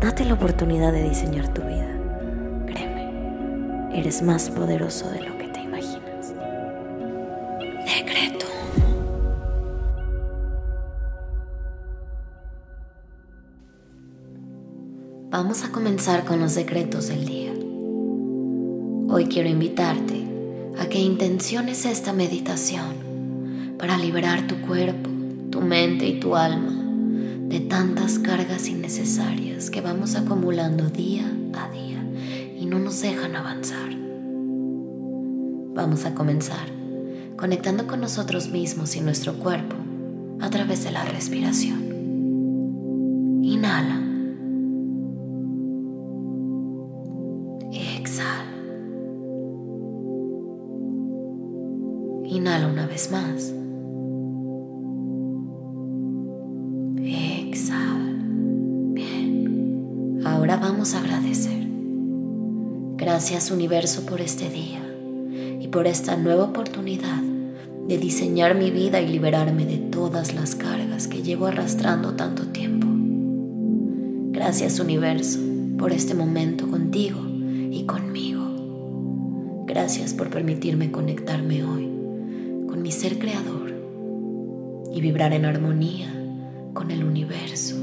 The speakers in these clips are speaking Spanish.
Date la oportunidad de diseñar tu vida. Créeme, eres más poderoso de lo que te imaginas. Decreto. Vamos a comenzar con los decretos del día. Hoy quiero invitarte a que intenciones esta meditación para liberar tu cuerpo, tu mente y tu alma de tantas cargas innecesarias que vamos acumulando día a día y no nos dejan avanzar. Vamos a comenzar conectando con nosotros mismos y nuestro cuerpo a través de la respiración. Inhala. Exhala. Inhala una vez más. Gracias universo por este día y por esta nueva oportunidad de diseñar mi vida y liberarme de todas las cargas que llevo arrastrando tanto tiempo. Gracias universo por este momento contigo y conmigo. Gracias por permitirme conectarme hoy con mi ser creador y vibrar en armonía con el universo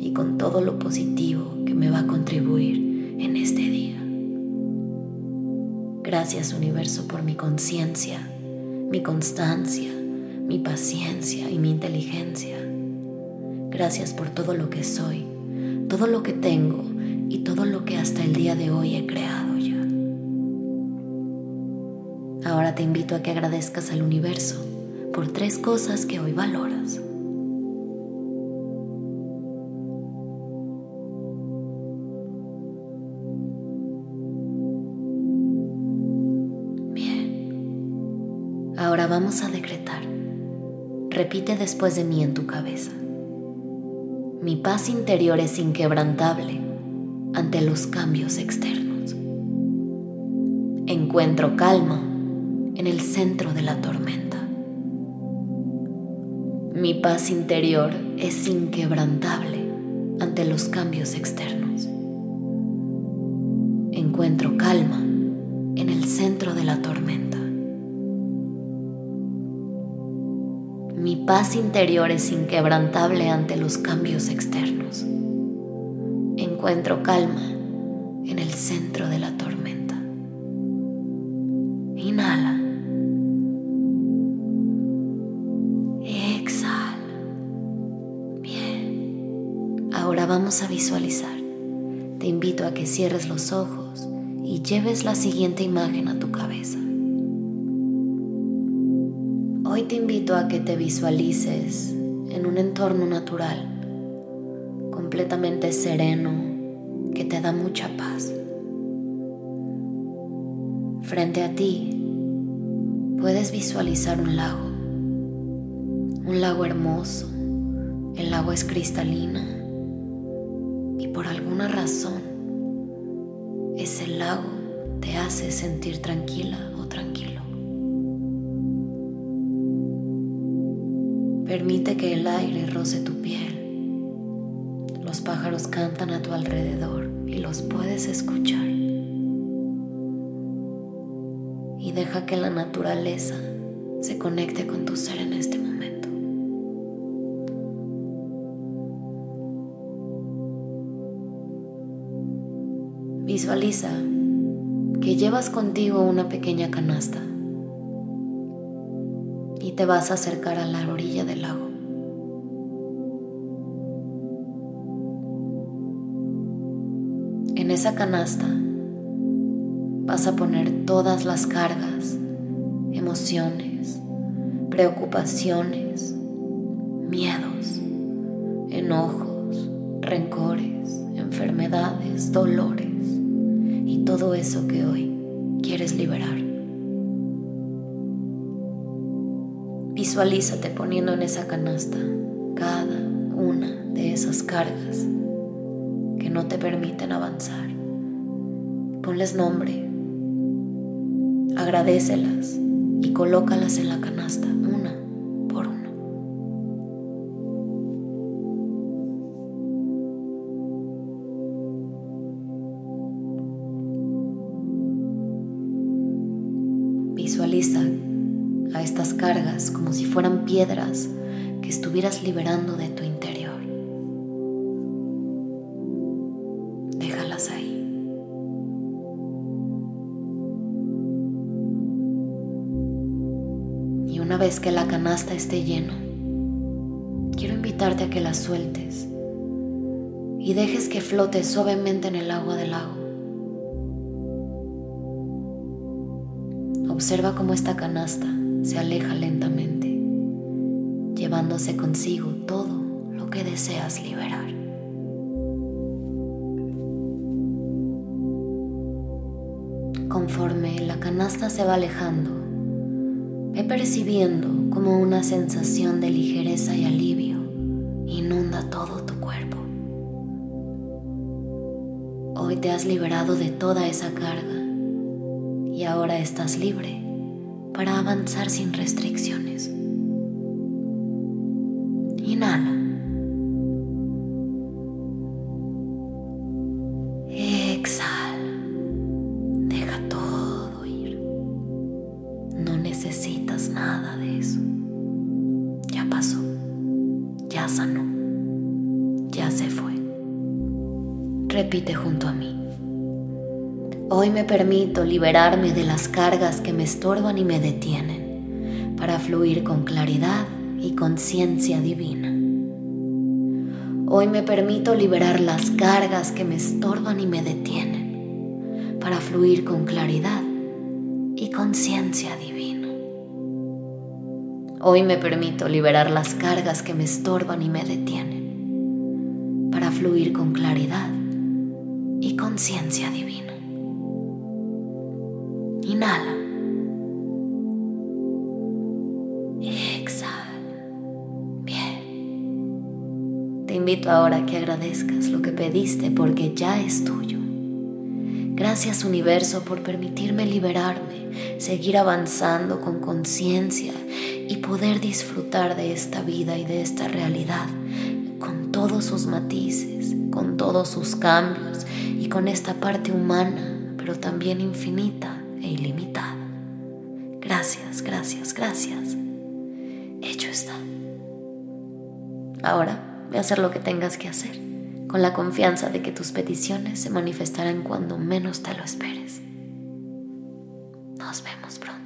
y con todo lo positivo que me va a contribuir Gracias universo por mi conciencia, mi constancia, mi paciencia y mi inteligencia. Gracias por todo lo que soy, todo lo que tengo y todo lo que hasta el día de hoy he creado ya. Ahora te invito a que agradezcas al universo por tres cosas que hoy valoras. Ahora vamos a decretar. Repite después de mí en tu cabeza. Mi paz interior es inquebrantable ante los cambios externos. Encuentro calma en el centro de la tormenta. Mi paz interior es inquebrantable ante los cambios externos. Encuentro calma en el centro de la tormenta. Mi paz interior es inquebrantable ante los cambios externos. Encuentro calma en el centro de la tormenta. Inhala. Exhala. Bien. Ahora vamos a visualizar. Te invito a que cierres los ojos y lleves la siguiente imagen a tu cabeza. Te invito a que te visualices en un entorno natural, completamente sereno, que te da mucha paz. Frente a ti puedes visualizar un lago, un lago hermoso, el agua es cristalina y por alguna razón ese lago te hace sentir tranquila o tranquilo. Permite que el aire roce tu piel. Los pájaros cantan a tu alrededor y los puedes escuchar. Y deja que la naturaleza se conecte con tu ser en este momento. Visualiza que llevas contigo una pequeña canasta te vas a acercar a la orilla del lago. En esa canasta vas a poner todas las cargas, emociones, preocupaciones, miedos, enojos, rencores, enfermedades dolores y todo eso que hoy quieres liberar. Visualízate poniendo en esa canasta cada una de esas cargas que no te permiten avanzar. Ponles nombre, agradecelas y colócalas en la canasta una por una. Visualiza a estas cargas como si fueran piedras que estuvieras liberando de tu interior. Déjalas ahí. Y una vez que la canasta esté llena, quiero invitarte a que la sueltes y dejes que flote suavemente en el agua del lago. Observa cómo esta canasta se aleja lentamente, llevándose consigo todo lo que deseas liberar. Conforme la canasta se va alejando, ve percibiendo como una sensación de ligereza y alivio inunda todo tu cuerpo. Hoy te has liberado de toda esa carga y ahora estás libre para avanzar sin restricciones. Inhala. Exhala. Deja todo ir. No necesitas nada de eso. Ya pasó. Ya sanó. Ya se fue. Repite junto a mí. Hoy me permito liberarme de las cargas que me estorban y me detienen para fluir con claridad y conciencia divina. Hoy me permito liberar las cargas que me estorban y me detienen para fluir con claridad y conciencia divina. Hoy me permito liberar las cargas que me estorban y me detienen para fluir con claridad y conciencia divina. Inhala. Exhala. Bien. Te invito ahora a que agradezcas lo que pediste porque ya es tuyo. Gracias universo por permitirme liberarme, seguir avanzando con conciencia y poder disfrutar de esta vida y de esta realidad con todos sus matices, con todos sus cambios y con esta parte humana, pero también infinita e ilimitada. Gracias, gracias, gracias. Hecho está. Ahora ve a hacer lo que tengas que hacer, con la confianza de que tus peticiones se manifestarán cuando menos te lo esperes. Nos vemos pronto.